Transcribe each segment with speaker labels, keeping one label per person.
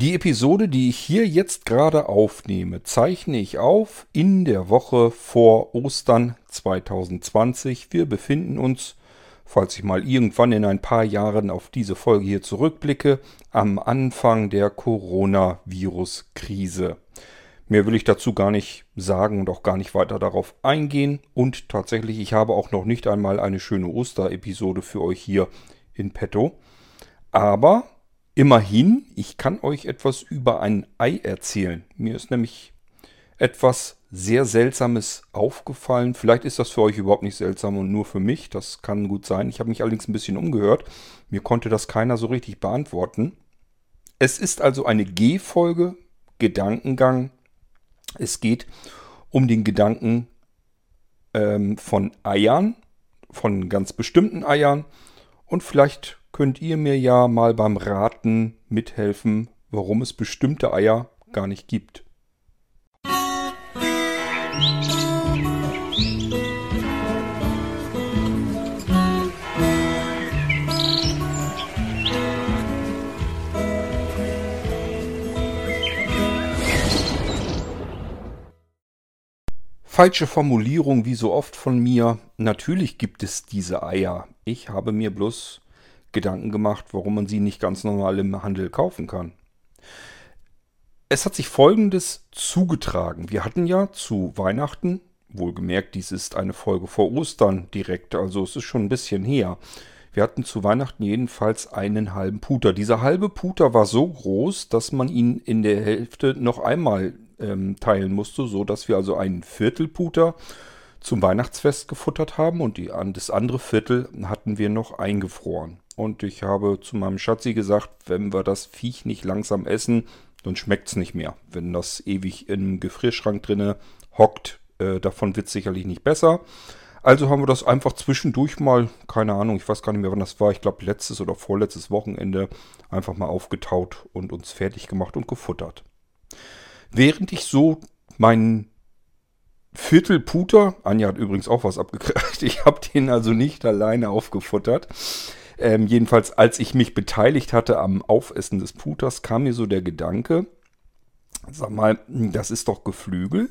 Speaker 1: Die Episode, die ich hier jetzt gerade aufnehme, zeichne ich auf in der Woche vor Ostern 2020. Wir befinden uns, falls ich mal irgendwann in ein paar Jahren auf diese Folge hier zurückblicke, am Anfang der Coronavirus-Krise. Mehr will ich dazu gar nicht sagen und auch gar nicht weiter darauf eingehen. Und tatsächlich, ich habe auch noch nicht einmal eine schöne Osterepisode für euch hier in petto. Aber Immerhin, ich kann euch etwas über ein Ei erzählen. Mir ist nämlich etwas sehr Seltsames aufgefallen. Vielleicht ist das für euch überhaupt nicht seltsam und nur für mich. Das kann gut sein. Ich habe mich allerdings ein bisschen umgehört. Mir konnte das keiner so richtig beantworten. Es ist also eine G-Folge, Gedankengang. Es geht um den Gedanken ähm, von Eiern, von ganz bestimmten Eiern. Und vielleicht könnt ihr mir ja mal beim Raten mithelfen, warum es bestimmte Eier gar nicht gibt. Falsche Formulierung wie so oft von mir. Natürlich gibt es diese Eier. Ich habe mir bloß Gedanken gemacht, warum man sie nicht ganz normal im Handel kaufen kann. Es hat sich Folgendes zugetragen. Wir hatten ja zu Weihnachten, wohlgemerkt, dies ist eine Folge vor Ostern direkt, also es ist schon ein bisschen her. Wir hatten zu Weihnachten jedenfalls einen halben Puter. Dieser halbe Puter war so groß, dass man ihn in der Hälfte noch einmal ähm, teilen musste, so dass wir also einen Viertelputer zum Weihnachtsfest gefuttert haben und die, das andere Viertel hatten wir noch eingefroren. Und ich habe zu meinem Schatzi gesagt, wenn wir das Viech nicht langsam essen, dann schmeckt es nicht mehr. Wenn das ewig im Gefrierschrank drinne hockt, äh, davon wird es sicherlich nicht besser. Also haben wir das einfach zwischendurch mal, keine Ahnung, ich weiß gar nicht mehr, wann das war, ich glaube letztes oder vorletztes Wochenende, einfach mal aufgetaut und uns fertig gemacht und gefuttert. Während ich so meinen Viertelputer, Anja hat übrigens auch was abgekriegt, ich habe den also nicht alleine aufgefuttert, ähm, jedenfalls, als ich mich beteiligt hatte am Aufessen des Puters, kam mir so der Gedanke, sag mal, das ist doch Geflügel.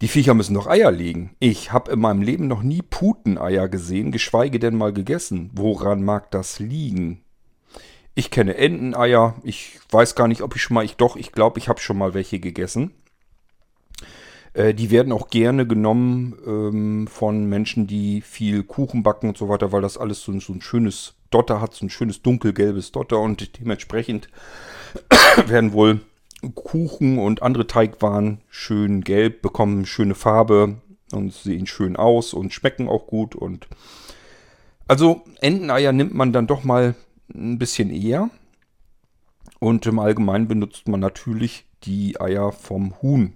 Speaker 1: Die Viecher müssen doch Eier legen. Ich habe in meinem Leben noch nie Puteneier gesehen, geschweige denn mal gegessen. Woran mag das liegen? Ich kenne Enteneier. Ich weiß gar nicht, ob ich schon mal, ich doch, ich glaube, ich habe schon mal welche gegessen. Äh, die werden auch gerne genommen ähm, von Menschen, die viel Kuchen backen und so weiter, weil das alles so, so ein schönes Dotter hat, so ein schönes dunkelgelbes Dotter und dementsprechend werden wohl Kuchen und andere Teigwaren schön gelb, bekommen schöne Farbe und sehen schön aus und schmecken auch gut und also Enteneier nimmt man dann doch mal ein bisschen eher und im Allgemeinen benutzt man natürlich die Eier vom Huhn.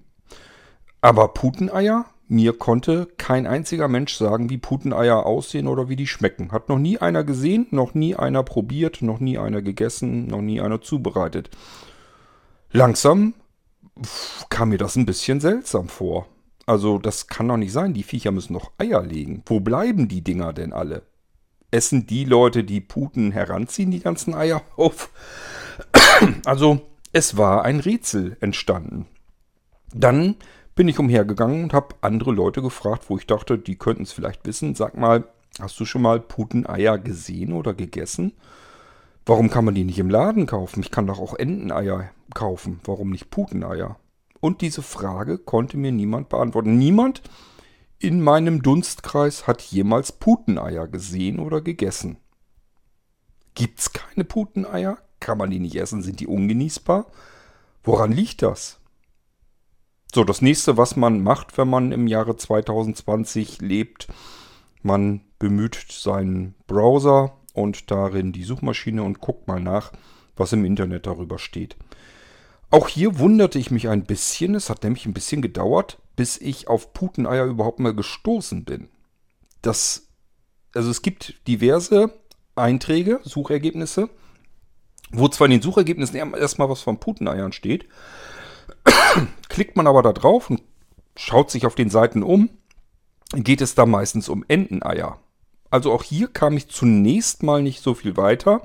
Speaker 1: Aber Puteneier? Mir konnte kein einziger Mensch sagen, wie Puteneier aussehen oder wie die schmecken. Hat noch nie einer gesehen, noch nie einer probiert, noch nie einer gegessen, noch nie einer zubereitet. Langsam kam mir das ein bisschen seltsam vor. Also das kann doch nicht sein, die Viecher müssen noch Eier legen. Wo bleiben die Dinger denn alle? Essen die Leute, die Puten heranziehen, die ganzen Eier auf? Also es war ein Rätsel entstanden. Dann bin ich umhergegangen und habe andere Leute gefragt, wo ich dachte, die könnten es vielleicht wissen. Sag mal, hast du schon mal Puteneier gesehen oder gegessen? Warum kann man die nicht im Laden kaufen? Ich kann doch auch Enteneier kaufen. Warum nicht Puteneier? Und diese Frage konnte mir niemand beantworten. Niemand in meinem Dunstkreis hat jemals Puteneier gesehen oder gegessen. Gibt's keine Puteneier? Kann man die nicht essen? Sind die ungenießbar? Woran liegt das? So, das nächste, was man macht, wenn man im Jahre 2020 lebt, man bemüht seinen Browser und darin die Suchmaschine und guckt mal nach, was im Internet darüber steht. Auch hier wunderte ich mich ein bisschen, es hat nämlich ein bisschen gedauert, bis ich auf Puteneier überhaupt mal gestoßen bin. Das, also es gibt diverse Einträge, Suchergebnisse, wo zwar in den Suchergebnissen erstmal was von Puteneiern steht, Klickt man aber da drauf und schaut sich auf den Seiten um, geht es da meistens um Enteneier. Also auch hier kam ich zunächst mal nicht so viel weiter.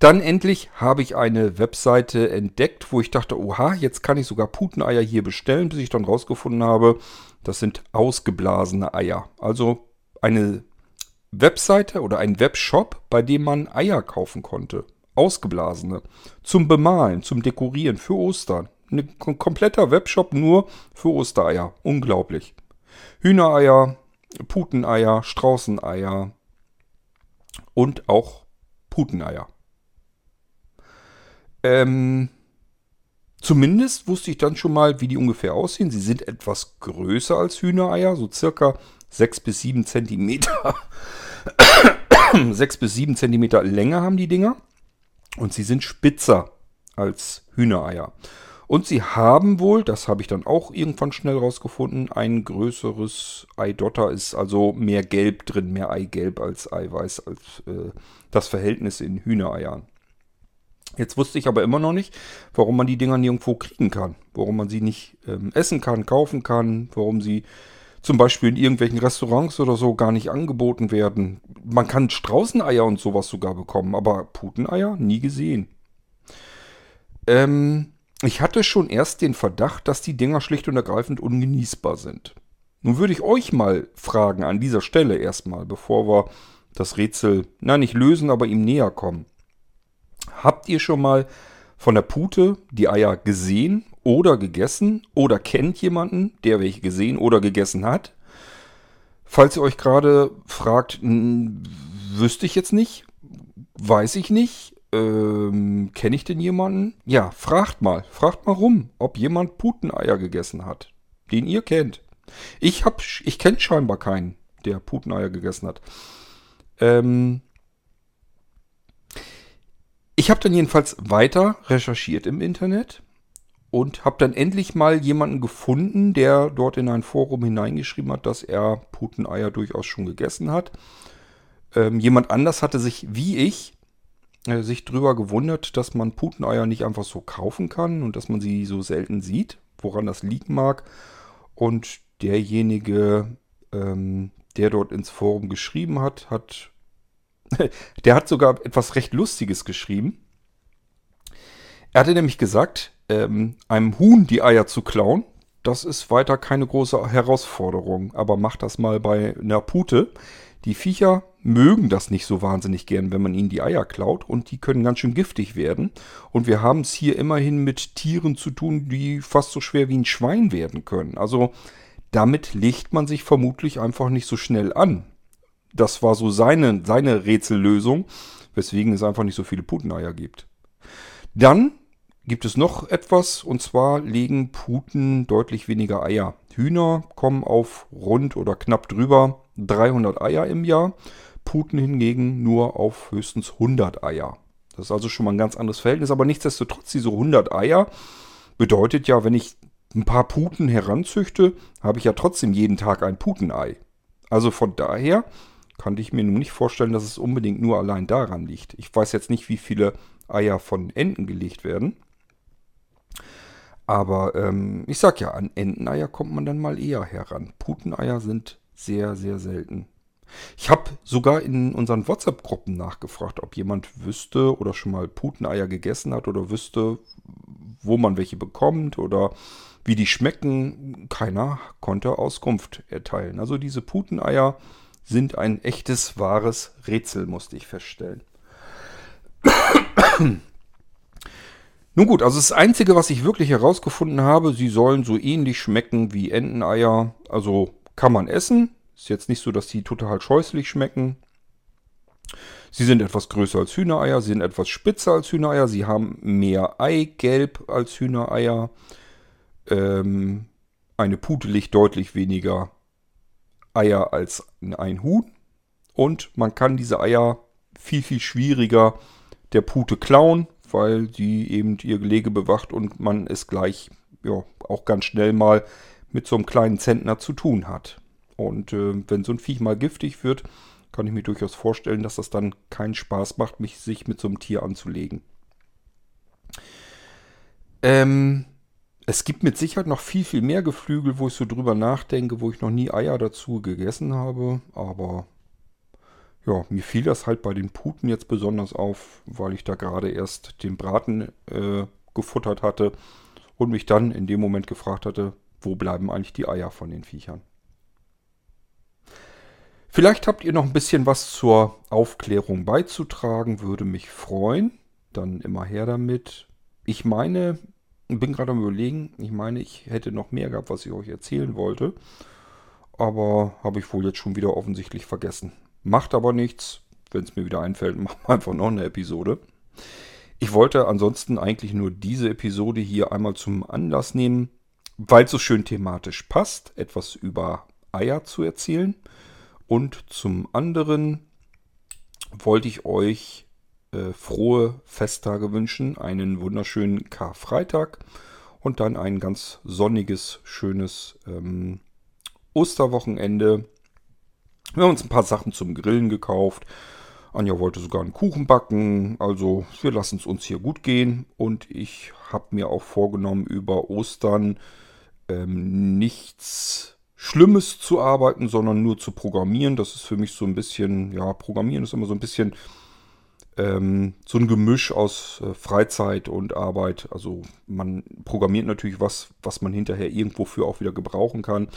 Speaker 1: Dann endlich habe ich eine Webseite entdeckt, wo ich dachte, oha, jetzt kann ich sogar Puteneier hier bestellen, bis ich dann rausgefunden habe, das sind ausgeblasene Eier. Also eine Webseite oder ein Webshop, bei dem man Eier kaufen konnte. Ausgeblasene. Zum Bemalen, zum Dekorieren, für Ostern. Ein kompletter Webshop nur für Ostereier. Unglaublich. Hühnereier, Puteneier, Straußeneier und auch Puteneier. Ähm, zumindest wusste ich dann schon mal, wie die ungefähr aussehen. Sie sind etwas größer als Hühnereier, so circa 6 bis 7 Zentimeter. 6 bis 7 Zentimeter Länge haben die Dinger. Und sie sind spitzer als Hühnereier. Und sie haben wohl, das habe ich dann auch irgendwann schnell rausgefunden, ein größeres Eidotter ist also mehr Gelb drin, mehr Eigelb als Eiweiß, als äh, das Verhältnis in Hühnereiern. Jetzt wusste ich aber immer noch nicht, warum man die Dinger nirgendwo kriegen kann. Warum man sie nicht ähm, essen kann, kaufen kann, warum sie zum Beispiel in irgendwelchen Restaurants oder so gar nicht angeboten werden. Man kann Straußeneier und sowas sogar bekommen, aber Puteneier nie gesehen. Ähm, ich hatte schon erst den Verdacht, dass die Dinger schlicht und ergreifend ungenießbar sind. Nun würde ich euch mal fragen an dieser Stelle erstmal, bevor wir das Rätsel, na nicht lösen, aber ihm näher kommen. Habt ihr schon mal von der Pute die Eier gesehen oder gegessen oder kennt jemanden, der welche gesehen oder gegessen hat? Falls ihr euch gerade fragt, wüsste ich jetzt nicht, weiß ich nicht, ähm, kenne ich denn jemanden? Ja, fragt mal, fragt mal rum, ob jemand Puteneier gegessen hat, den ihr kennt. Ich hab, ich kenne scheinbar keinen, der Puteneier gegessen hat. Ähm, ich habe dann jedenfalls weiter recherchiert im Internet und habe dann endlich mal jemanden gefunden, der dort in ein Forum hineingeschrieben hat, dass er Puteneier durchaus schon gegessen hat. Ähm, jemand anders hatte sich, wie ich, sich drüber gewundert, dass man Puteneier nicht einfach so kaufen kann und dass man sie so selten sieht, woran das liegen mag. Und derjenige, ähm, der dort ins Forum geschrieben hat, hat Der hat sogar etwas recht Lustiges geschrieben. Er hatte nämlich gesagt, ähm, einem Huhn die Eier zu klauen, das ist weiter keine große Herausforderung. Aber macht das mal bei einer Pute. Die Viecher mögen das nicht so wahnsinnig gern, wenn man ihnen die Eier klaut und die können ganz schön giftig werden. Und wir haben es hier immerhin mit Tieren zu tun, die fast so schwer wie ein Schwein werden können. Also damit legt man sich vermutlich einfach nicht so schnell an das war so seine, seine Rätsellösung, weswegen es einfach nicht so viele Puteneier gibt. Dann gibt es noch etwas, und zwar legen Puten deutlich weniger Eier. Hühner kommen auf rund oder knapp drüber 300 Eier im Jahr, Puten hingegen nur auf höchstens 100 Eier. Das ist also schon mal ein ganz anderes Verhältnis, aber nichtsdestotrotz, diese 100 Eier bedeutet ja, wenn ich ein paar Puten heranzüchte, habe ich ja trotzdem jeden Tag ein Putenei. Also von daher kann ich mir nun nicht vorstellen, dass es unbedingt nur allein daran liegt. Ich weiß jetzt nicht, wie viele Eier von Enten gelegt werden. Aber ähm, ich sag ja, an Enteneier kommt man dann mal eher heran. Puteneier sind sehr, sehr selten. Ich habe sogar in unseren WhatsApp-Gruppen nachgefragt, ob jemand wüsste oder schon mal Puteneier gegessen hat oder wüsste, wo man welche bekommt oder wie die schmecken. Keiner konnte Auskunft erteilen. Also diese Puteneier sind ein echtes, wahres Rätsel, musste ich feststellen. Nun gut, also das Einzige, was ich wirklich herausgefunden habe, sie sollen so ähnlich schmecken wie Enteneier. Also kann man essen. Ist jetzt nicht so, dass die total scheußlich schmecken. Sie sind etwas größer als Hühnereier, sie sind etwas spitzer als Hühnereier, sie haben mehr Eigelb als Hühnereier. Ähm, eine Pute liegt deutlich weniger Eier als ein Huhn. Und man kann diese Eier viel, viel schwieriger der Pute klauen, weil sie eben ihr Gelege bewacht und man es gleich ja, auch ganz schnell mal mit so einem kleinen Zentner zu tun hat. Und äh, wenn so ein Viech mal giftig wird, kann ich mir durchaus vorstellen, dass das dann keinen Spaß macht, mich sich mit so einem Tier anzulegen. Ähm, es gibt mit Sicherheit noch viel, viel mehr Geflügel, wo ich so drüber nachdenke, wo ich noch nie Eier dazu gegessen habe. Aber Ja, mir fiel das halt bei den Puten jetzt besonders auf, weil ich da gerade erst den Braten äh, gefuttert hatte und mich dann in dem Moment gefragt hatte, wo bleiben eigentlich die Eier von den Viechern. Vielleicht habt ihr noch ein bisschen was zur Aufklärung beizutragen, würde mich freuen. Dann immer her damit. Ich meine, bin gerade am überlegen, ich meine, ich hätte noch mehr gehabt, was ich euch erzählen wollte. Aber habe ich wohl jetzt schon wieder offensichtlich vergessen. Macht aber nichts. Wenn es mir wieder einfällt, machen wir einfach noch eine Episode. Ich wollte ansonsten eigentlich nur diese Episode hier einmal zum Anlass nehmen, weil es so schön thematisch passt, etwas über Eier zu erzählen. Und zum anderen wollte ich euch äh, frohe Festtage wünschen, einen wunderschönen Karfreitag und dann ein ganz sonniges, schönes ähm, Osterwochenende. Wir haben uns ein paar Sachen zum Grillen gekauft. Anja wollte sogar einen Kuchen backen. Also wir lassen es uns hier gut gehen. Und ich habe mir auch vorgenommen, über Ostern ähm, nichts Schlimmes zu arbeiten, sondern nur zu programmieren. Das ist für mich so ein bisschen, ja, Programmieren ist immer so ein bisschen ähm, so ein Gemisch aus äh, Freizeit und Arbeit. Also man programmiert natürlich was, was man hinterher irgendwo für auch wieder gebrauchen kann.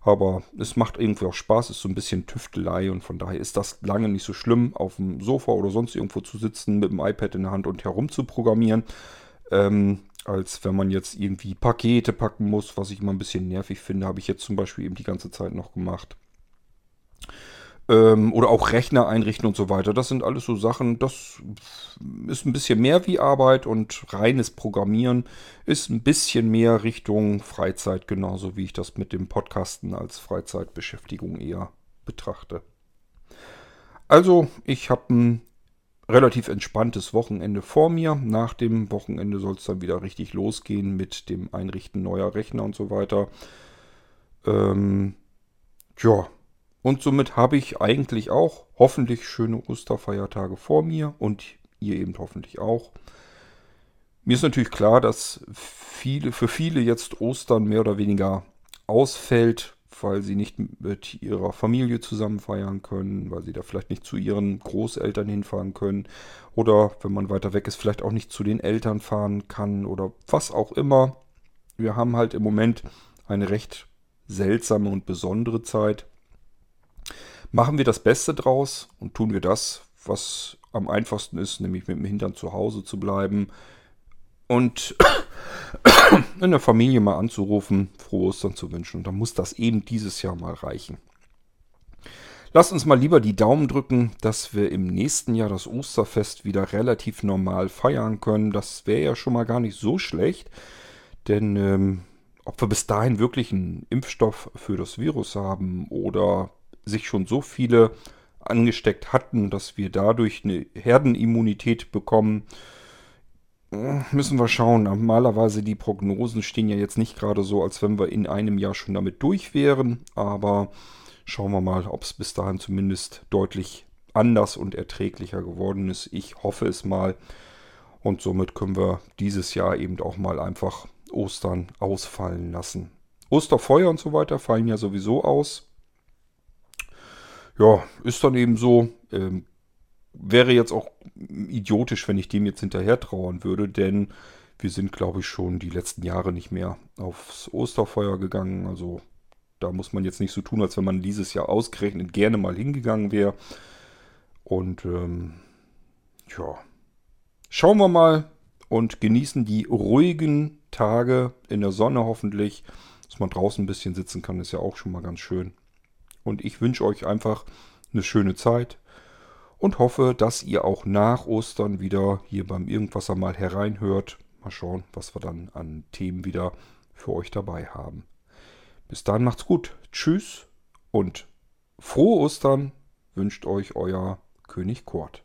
Speaker 1: Aber es macht irgendwie auch Spaß, ist so ein bisschen Tüftelei und von daher ist das lange nicht so schlimm, auf dem Sofa oder sonst irgendwo zu sitzen, mit dem iPad in der Hand und herum zu programmieren. Ähm, als wenn man jetzt irgendwie Pakete packen muss, was ich immer ein bisschen nervig finde, habe ich jetzt zum Beispiel eben die ganze Zeit noch gemacht. Ähm, oder auch Rechner einrichten und so weiter. Das sind alles so Sachen, das ist ein bisschen mehr wie Arbeit und reines Programmieren ist ein bisschen mehr Richtung Freizeit, genauso wie ich das mit dem Podcasten als Freizeitbeschäftigung eher betrachte. Also, ich habe ein relativ entspanntes Wochenende vor mir. Nach dem Wochenende soll es dann wieder richtig losgehen mit dem Einrichten neuer Rechner und so weiter. Ähm, ja, und somit habe ich eigentlich auch hoffentlich schöne Osterfeiertage vor mir und ihr eben hoffentlich auch. Mir ist natürlich klar, dass viele, für viele jetzt Ostern mehr oder weniger ausfällt, weil sie nicht mit ihrer Familie zusammen feiern können, weil sie da vielleicht nicht zu ihren Großeltern hinfahren können oder wenn man weiter weg ist, vielleicht auch nicht zu den Eltern fahren kann oder was auch immer. Wir haben halt im Moment eine recht seltsame und besondere Zeit. Machen wir das Beste draus und tun wir das, was am einfachsten ist, nämlich mit dem Hintern zu Hause zu bleiben und in der Familie mal anzurufen, frohe Ostern zu wünschen. Und dann muss das eben dieses Jahr mal reichen. Lasst uns mal lieber die Daumen drücken, dass wir im nächsten Jahr das Osterfest wieder relativ normal feiern können. Das wäre ja schon mal gar nicht so schlecht. Denn ähm, ob wir bis dahin wirklich einen Impfstoff für das Virus haben oder sich schon so viele angesteckt hatten, dass wir dadurch eine Herdenimmunität bekommen, müssen wir schauen. Normalerweise die Prognosen stehen ja jetzt nicht gerade so, als wenn wir in einem Jahr schon damit durch wären. Aber schauen wir mal, ob es bis dahin zumindest deutlich anders und erträglicher geworden ist. Ich hoffe es mal. Und somit können wir dieses Jahr eben auch mal einfach Ostern ausfallen lassen. Osterfeuer und so weiter fallen ja sowieso aus. Ja, ist dann eben so. Ähm, wäre jetzt auch idiotisch, wenn ich dem jetzt hinterher trauern würde, denn wir sind, glaube ich, schon die letzten Jahre nicht mehr aufs Osterfeuer gegangen. Also da muss man jetzt nicht so tun, als wenn man dieses Jahr ausgerechnet gerne mal hingegangen wäre. Und ähm, ja, schauen wir mal und genießen die ruhigen Tage in der Sonne hoffentlich. Dass man draußen ein bisschen sitzen kann, ist ja auch schon mal ganz schön. Und ich wünsche euch einfach eine schöne Zeit und hoffe, dass ihr auch nach Ostern wieder hier beim Irgendwas einmal hereinhört. Mal schauen, was wir dann an Themen wieder für euch dabei haben. Bis dann macht's gut. Tschüss und frohe Ostern wünscht euch euer König Kurt.